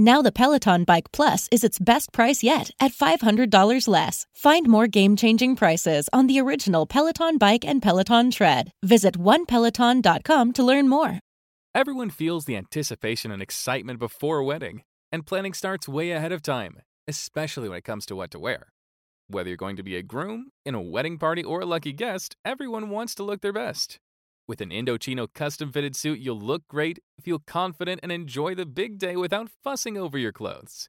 Now the Peloton Bike Plus is its best price yet at $500 less. Find more game-changing prices on the original Peloton Bike and Peloton Tread. Visit onepeloton.com to learn more. Everyone feels the anticipation and excitement before a wedding, and planning starts way ahead of time, especially when it comes to what to wear. Whether you're going to be a groom, in a wedding party, or a lucky guest, everyone wants to look their best. With an Indochino custom fitted suit, you'll look great, feel confident, and enjoy the big day without fussing over your clothes.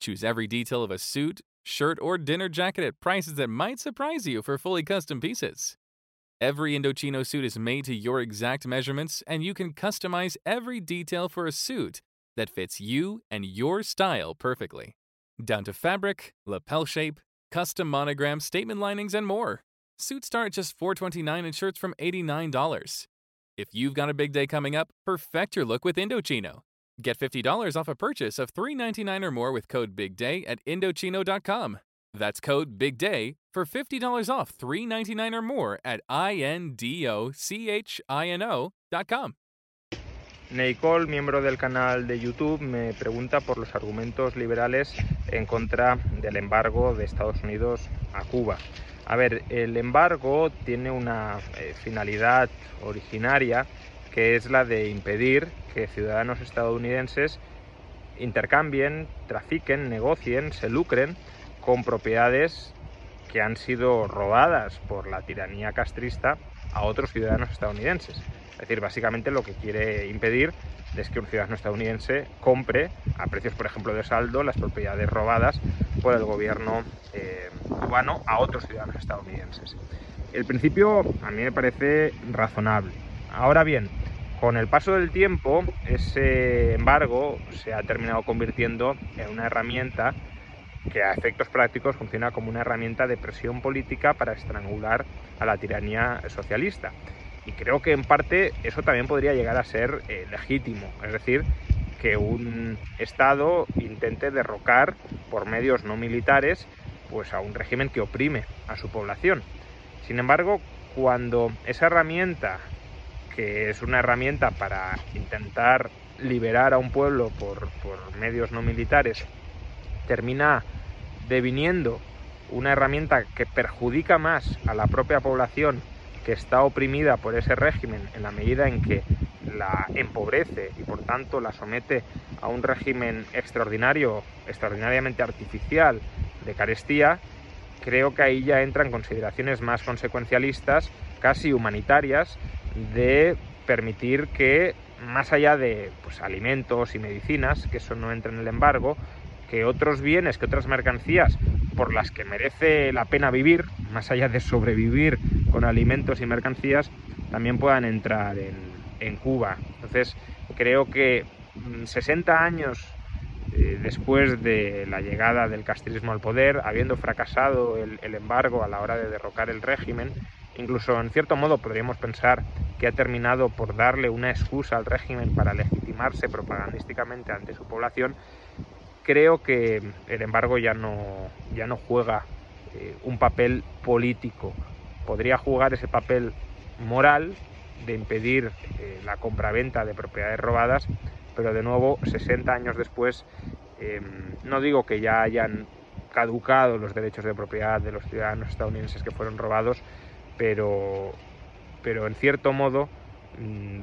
Choose every detail of a suit, shirt, or dinner jacket at prices that might surprise you for fully custom pieces. Every Indochino suit is made to your exact measurements, and you can customize every detail for a suit that fits you and your style perfectly. Down to fabric, lapel shape, custom monogram, statement linings, and more. Suits start at just 429 and shirts from $89. If you've got a big day coming up, perfect your look with Indochino. Get $50 off a purchase of 399 or more with code BIGDAY at Indochino.com. That's code BIGDAY for $50 off 399 or more at I-N-D-O-C-H-I-N-O.com. Nicole, miembro del canal de YouTube, me pregunta por los argumentos liberales en contra del embargo de Estados Unidos a Cuba. A ver, el embargo tiene una eh, finalidad originaria que es la de impedir que ciudadanos estadounidenses intercambien, trafiquen, negocien, se lucren con propiedades que han sido robadas por la tiranía castrista a otros ciudadanos estadounidenses. Es decir, básicamente lo que quiere impedir es que un ciudadano estadounidense compre a precios, por ejemplo, de saldo las propiedades robadas por el gobierno eh, cubano a otros ciudadanos estadounidenses. El principio a mí me parece razonable. Ahora bien, con el paso del tiempo, ese embargo se ha terminado convirtiendo en una herramienta que a efectos prácticos funciona como una herramienta de presión política para estrangular a la tiranía socialista. Y creo que en parte eso también podría llegar a ser eh, legítimo, es decir, que un Estado intente derrocar por medios no militares pues a un régimen que oprime a su población. Sin embargo, cuando esa herramienta, que es una herramienta para intentar liberar a un pueblo por, por medios no militares, termina deviniendo una herramienta que perjudica más a la propia población que está oprimida por ese régimen en la medida en que la empobrece y por tanto la somete a un régimen extraordinario, extraordinariamente artificial de carestía, creo que ahí ya entran consideraciones más consecuencialistas, casi humanitarias, de permitir que más allá de pues, alimentos y medicinas, que eso no entra en el embargo, que otros bienes, que otras mercancías por las que merece la pena vivir, más allá de sobrevivir con alimentos y mercancías, también puedan entrar en, Cuba. Entonces, creo que 60 mm, años eh, después de la llegada del castrismo al poder, habiendo fracasado el, el embargo a la hora de derrocar el régimen, incluso en cierto modo podríamos pensar que ha terminado por darle una excusa al régimen para legitimarse propagandísticamente ante su población, creo que el embargo ya no, ya no juega eh, un papel político. Podría jugar ese papel moral de impedir eh, la compraventa de propiedades robadas, pero de nuevo, 60 años después, em, no digo que ya hayan caducado los derechos de propiedad de los ciudadanos estadounidenses que fueron robados, pero, pero en cierto modo, mm,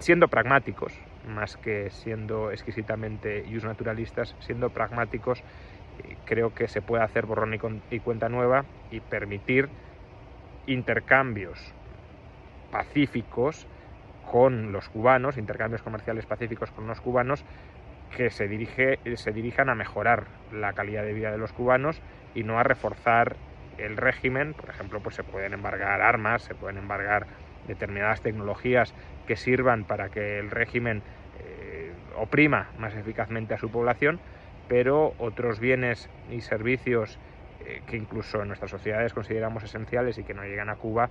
siendo pragmáticos, más que siendo exquisitamente naturalistas, siendo pragmáticos, eh, creo que se puede hacer borrón y cuenta nueva y permitir intercambios pacíficos con los cubanos, intercambios comerciales pacíficos con los cubanos, que se, dirige, se dirijan a mejorar la calidad de vida de los cubanos y no a reforzar el régimen. Por ejemplo, pues se pueden embargar armas, se pueden embargar determinadas tecnologías que sirvan para que el régimen eh, oprima más eficazmente a su población, pero otros bienes y servicios eh, que incluso en nuestras sociedades consideramos esenciales y que no llegan a Cuba,